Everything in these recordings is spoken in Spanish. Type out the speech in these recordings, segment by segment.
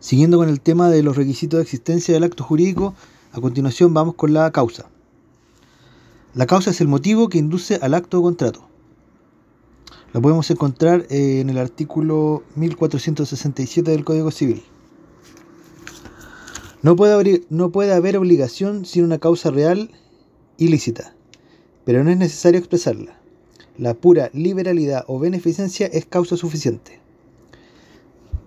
Siguiendo con el tema de los requisitos de existencia del acto jurídico, a continuación vamos con la causa. La causa es el motivo que induce al acto o contrato. Lo podemos encontrar eh, en el artículo 1467 del Código Civil. No puede, haber, no puede haber obligación sin una causa real ilícita, pero no es necesario expresarla. La pura liberalidad o beneficencia es causa suficiente.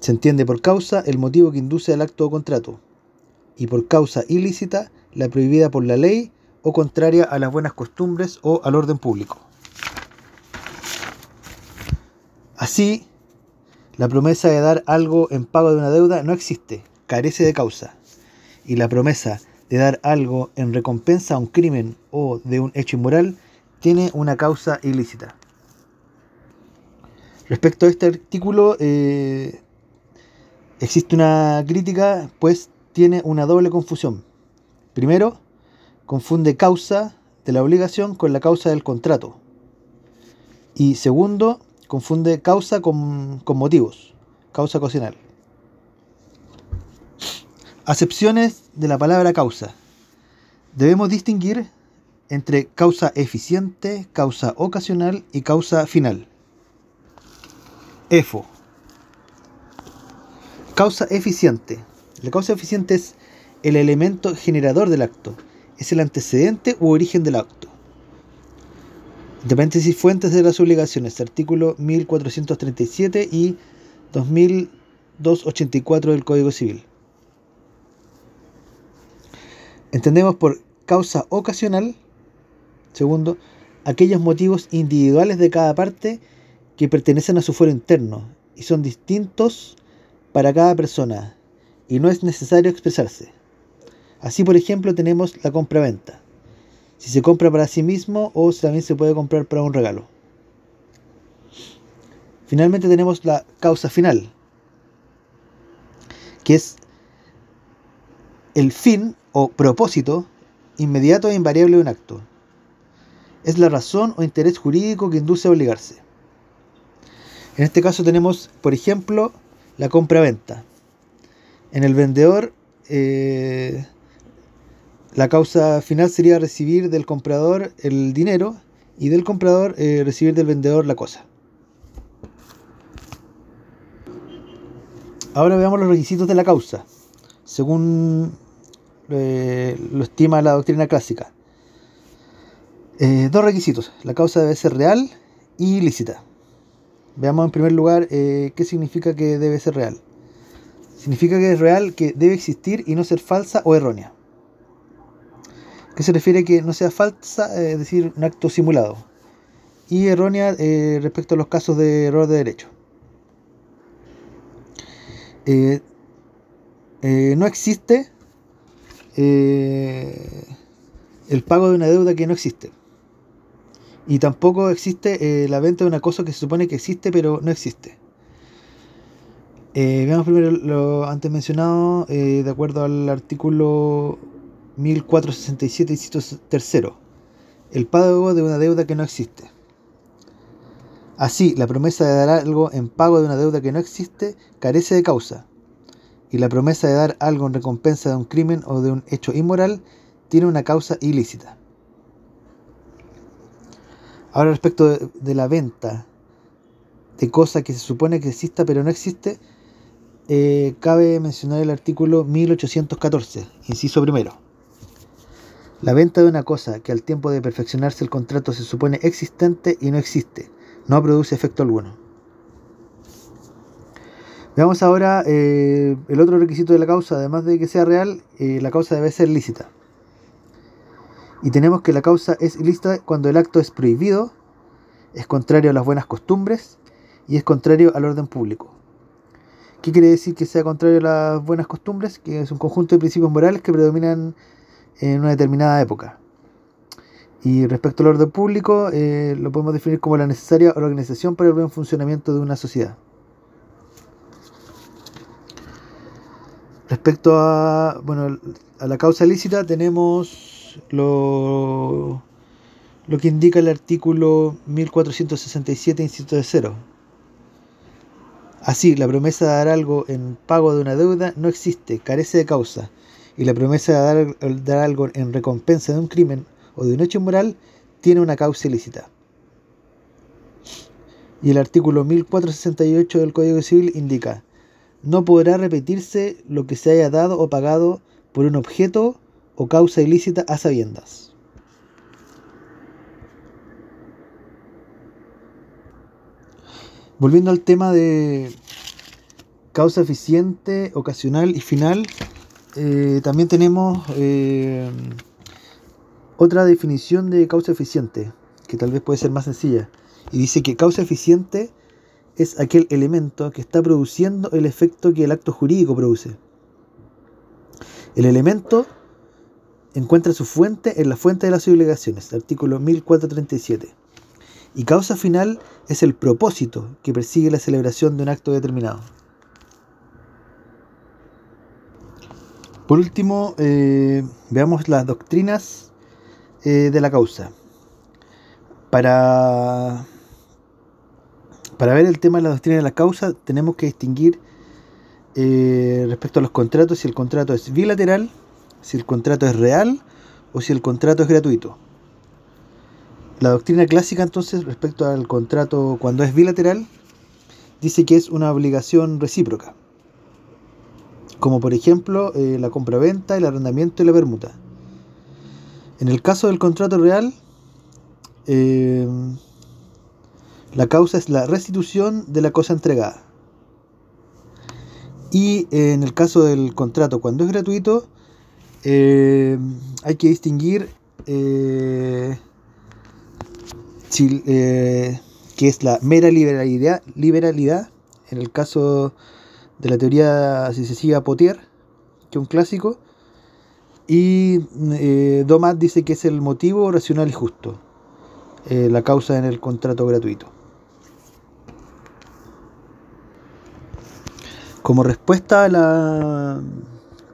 Se entiende por causa el motivo que induce al acto o contrato, y por causa ilícita la prohibida por la ley o contraria a las buenas costumbres o al orden público. Así, la promesa de dar algo en pago de una deuda no existe, carece de causa, y la promesa de dar algo en recompensa a un crimen o de un hecho inmoral tiene una causa ilícita. Respecto a este artículo, eh, existe una crítica, pues tiene una doble confusión. Primero, confunde causa de la obligación con la causa del contrato. Y segundo, confunde causa con, motivos, causa ocasional. Acepciones de la palabra causa. Debemos distinguir entre causa eficiente, causa ocasional y causa final. EFO. Causa eficiente. La causa eficiente es el elemento generador del acto, es el antecedente u origen del acto. De fuentes de las obligaciones, artículo 1437 y 2284 del Código Civil. Entendemos por causa ocasional, segundo, aquellos motivos individuales de cada parte que pertenecen a su fuero interno y son distintos para cada persona y no es necesario expresarse. Así, por ejemplo, tenemos la compra-venta. Si se compra para sí mismo o también se puede comprar para un regalo. Finalmente tenemos la causa final, que es el fin o propósito inmediato e invariable de un acto. Es la razón o interés jurídico que induce a obligarse. En este caso tenemos, por ejemplo, la compra-venta. En el vendedor, eh, la causa final sería recibir del comprador el dinero y del comprador eh, recibir del vendedor la cosa. Ahora veamos los requisitos de la causa, según eh, lo estima la doctrina clásica. dos requisitos. La causa debe ser real y lícita. Veamos en primer lugar qué significa que debe ser real. Significa que es real, que debe existir y no ser falsa o errónea. ¿Qué se refiere a que no sea falsa, eh, es decir, un acto simulado? Y errónea eh, respecto a los casos de error de derecho. Eh, no existe el pago de una deuda que no existe. Y tampoco existe la venta de una cosa que se supone que existe pero no existe. Eh, veamos primero lo antes mencionado, eh, de acuerdo al artículo 1467, inciso tercero, el pago de una deuda que no existe. Así, la promesa de dar algo en pago de una deuda que no existe carece de causa, y la promesa de dar algo en recompensa de un crimen o de un hecho inmoral tiene una causa ilícita. Ahora respecto de, la venta de cosa que se supone que exista pero no existe, eh, cabe mencionar el artículo 1814, inciso primero. La venta de una cosa que al tiempo de perfeccionarse el contrato se supone existente y no existe, no produce efecto alguno. Veamos ahora eh, el otro requisito de la causa, además de que sea real, eh, la causa debe ser lícita. Y tenemos que la causa es ilícita cuando el acto es prohibido, es contrario a las buenas costumbres y es contrario al orden público. ¿Qué quiere decir que sea contrario a las buenas costumbres? Que es un conjunto de principios morales que predominan en una determinada época. Y respecto al orden público, eh, lo podemos definir como la necesaria organización para el buen funcionamiento de una sociedad. Respecto a, bueno, a la causa lícita, tenemos lo, lo que indica el artículo 1467, inciso de cero Así, la promesa de dar algo en pago de una deuda no existe, carece de causa, y la promesa de dar, dar algo en recompensa de un crimen o de un hecho moral tiene una causa ilícita. Y el artículo 1468 del Código Civil indica, no podrá repetirse lo que se haya dado o pagado por un objeto o causa ilícita a sabiendas. Volviendo al tema de causa eficiente, ocasional y final, eh, también tenemos eh, otra definición de causa eficiente, que tal vez puede ser más sencilla. Y dice que causa eficiente es aquel elemento que está produciendo el efecto que el acto jurídico produce. El elemento encuentra su fuente en la fuente de las obligaciones, artículo 1437. Y causa final es el propósito que persigue la celebración de un acto determinado. Por último, eh, veamos las doctrinas eh, de la causa. Para, para ver el tema de la doctrina de la causa, tenemos que distinguir eh, respecto a los contratos si el contrato es bilateral, si el contrato es real o si el contrato es gratuito. La doctrina clásica entonces respecto al contrato cuando es bilateral dice que es una obligación recíproca, como por ejemplo eh, la compra-venta, el arrendamiento y la permuta. En el caso del contrato real, eh, la causa es la restitución de la cosa entregada. Y en el caso del contrato cuando es gratuito, eh, hay que distinguir eh, que es la mera liberalidad, liberalidad, en el caso de la teoría, si se sigue Potier, que es un clásico, y eh, Domat dice que es el motivo racional y justo, eh, la causa en el contrato gratuito. Como respuesta a la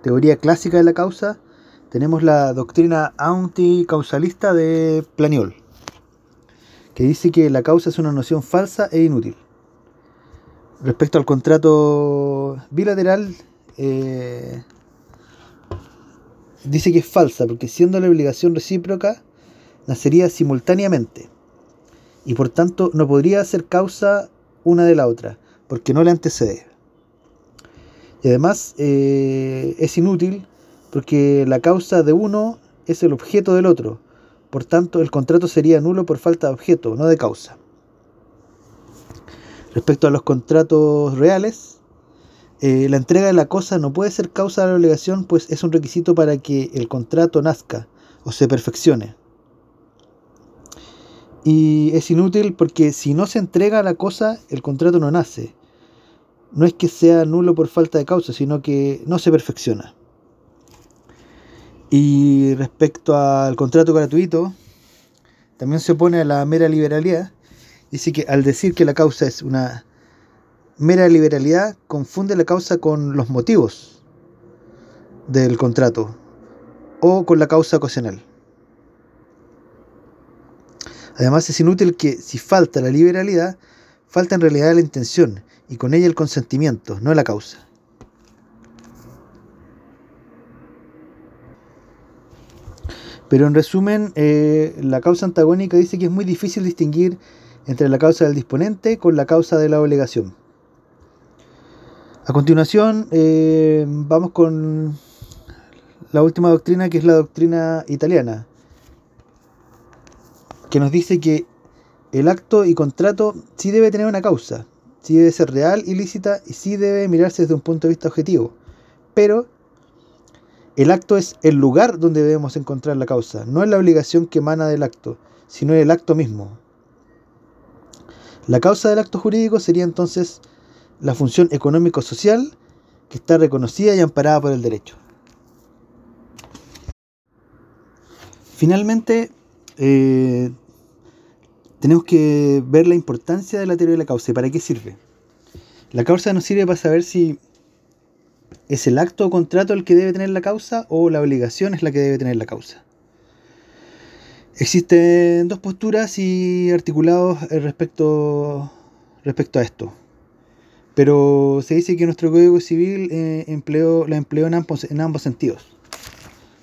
teoría clásica de la causa, tenemos la doctrina anticausalista de Planiol que dice que la causa es una noción falsa e inútil. Respecto al contrato bilateral, eh, dice que es falsa, porque siendo la obligación recíproca, nacería simultáneamente. Y por tanto no podría ser causa una de la otra, porque no le antecede. Y además eh, es inútil porque la causa de uno es el objeto del otro, por tanto, el contrato sería nulo por falta de objeto, no de causa. Respecto a los contratos reales, eh, la entrega de la cosa no puede ser causa de la obligación, pues es un requisito para que el contrato nazca o se perfeccione. Y es inútil porque si no se entrega la cosa, el contrato no nace. No es que sea nulo por falta de causa, sino que no se perfecciona. Y respecto al contrato gratuito, también se opone a la mera liberalidad. Dice que al decir que la causa es una mera liberalidad, confunde la causa con los motivos del contrato o con la causa ocasional. Además es inútil que si falta la liberalidad, falta en realidad la intención y con ella el consentimiento, no la causa. Pero en resumen, eh, la causa antagónica dice que es muy difícil distinguir entre la causa del disponente con la causa de la obligación. A continuación, eh, vamos con la última doctrina, que es la doctrina italiana, que nos dice que el acto y contrato sí debe tener una causa, sí debe ser real, ilícita y sí debe mirarse desde un punto de vista objetivo, pero el acto es el lugar donde debemos encontrar la causa, no es la obligación que emana del acto, sino el acto mismo. La causa del acto jurídico sería entonces la función económico-social que está reconocida y amparada por el derecho. Finalmente, eh, tenemos que ver la importancia de la teoría de la causa y para qué sirve. La causa nos sirve para saber si ¿Es el acto o contrato el que debe tener la causa o la obligación es la que debe tener la causa? Existen dos posturas y articulados respecto, respecto a esto. Pero se dice que nuestro Código Civil eh, empleó, la empleó en ambos, en ambos sentidos.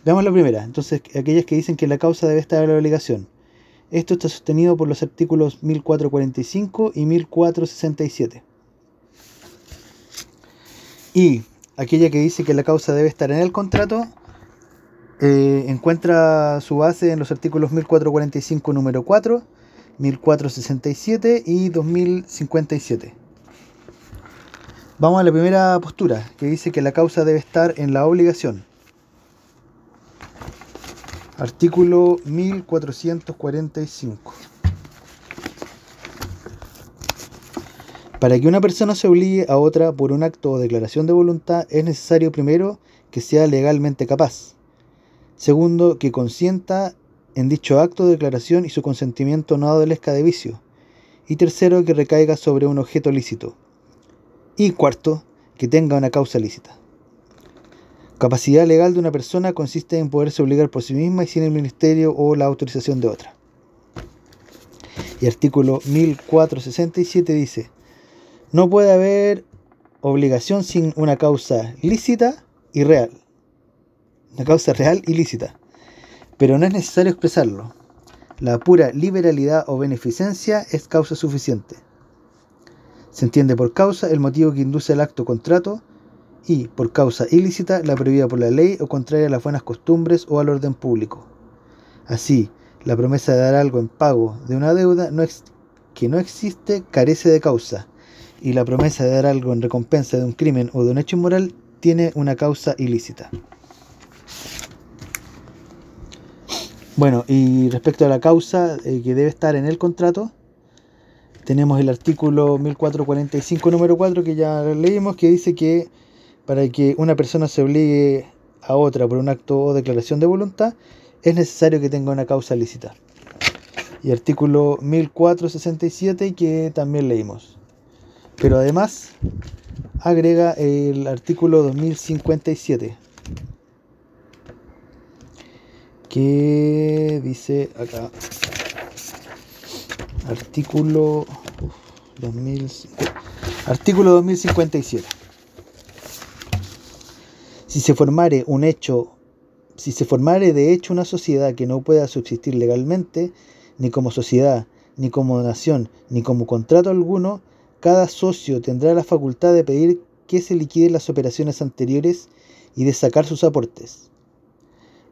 Veamos la primera. Entonces, aquellas que dicen que la causa debe estar en la obligación. Esto está sostenido por los artículos 1445 y 1467. Y aquella que dice que la causa debe estar en el contrato, eh, encuentra su base en los artículos 1445 número 4, 1467 y 2057. Vamos a la primera postura, que dice que la causa debe estar en la obligación. Artículo 1445. Para que una persona se obligue a otra por un acto o declaración de voluntad es necesario primero que sea legalmente capaz. Segundo, que consienta en dicho acto de declaración y su consentimiento no adolezca de vicio. Y tercero, que recaiga sobre un objeto lícito. Y cuarto, que tenga una causa lícita. Capacidad legal de una persona consiste en poderse obligar por sí misma y sin el ministerio o la autorización de otra. Y artículo 1467 dice, no puede haber obligación sin una causa lícita y real. Una causa real y lícita. Pero no es necesario expresarlo. La pura liberalidad o beneficencia es causa suficiente. Se entiende por causa el motivo que induce el acto contrato y, por causa ilícita, la prohibida por la ley o contraria a las buenas costumbres o al orden público. Así, la promesa de dar algo en pago de una deuda que no existe carece de causa, y la promesa de dar algo en recompensa de un crimen o de un hecho inmoral tiene una causa ilícita. Bueno, y respecto a la causa eh, que debe estar en el contrato, tenemos el artículo 1445 número 4 que ya leímos, que dice que para que una persona se obligue a otra por un acto o declaración de voluntad, es necesario que tenga una causa lícita. Y artículo 1467 que también leímos. Pero además agrega el artículo 2057 que dice acá artículo artículo 2057 si se formare un hecho, si se formare de hecho una sociedad que no pueda subsistir legalmente, ni como sociedad, ni como nación, ni como contrato alguno, cada socio tendrá la facultad de pedir que se liquiden las operaciones anteriores y de sacar sus aportes.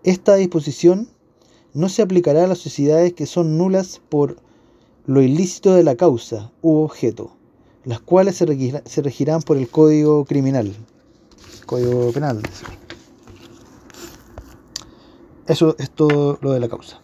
Esta disposición no se aplicará a las sociedades que son nulas por lo ilícito de la causa u objeto, las cuales se regirán por el Código Criminal. Código Penal. Eso es todo lo de la causa.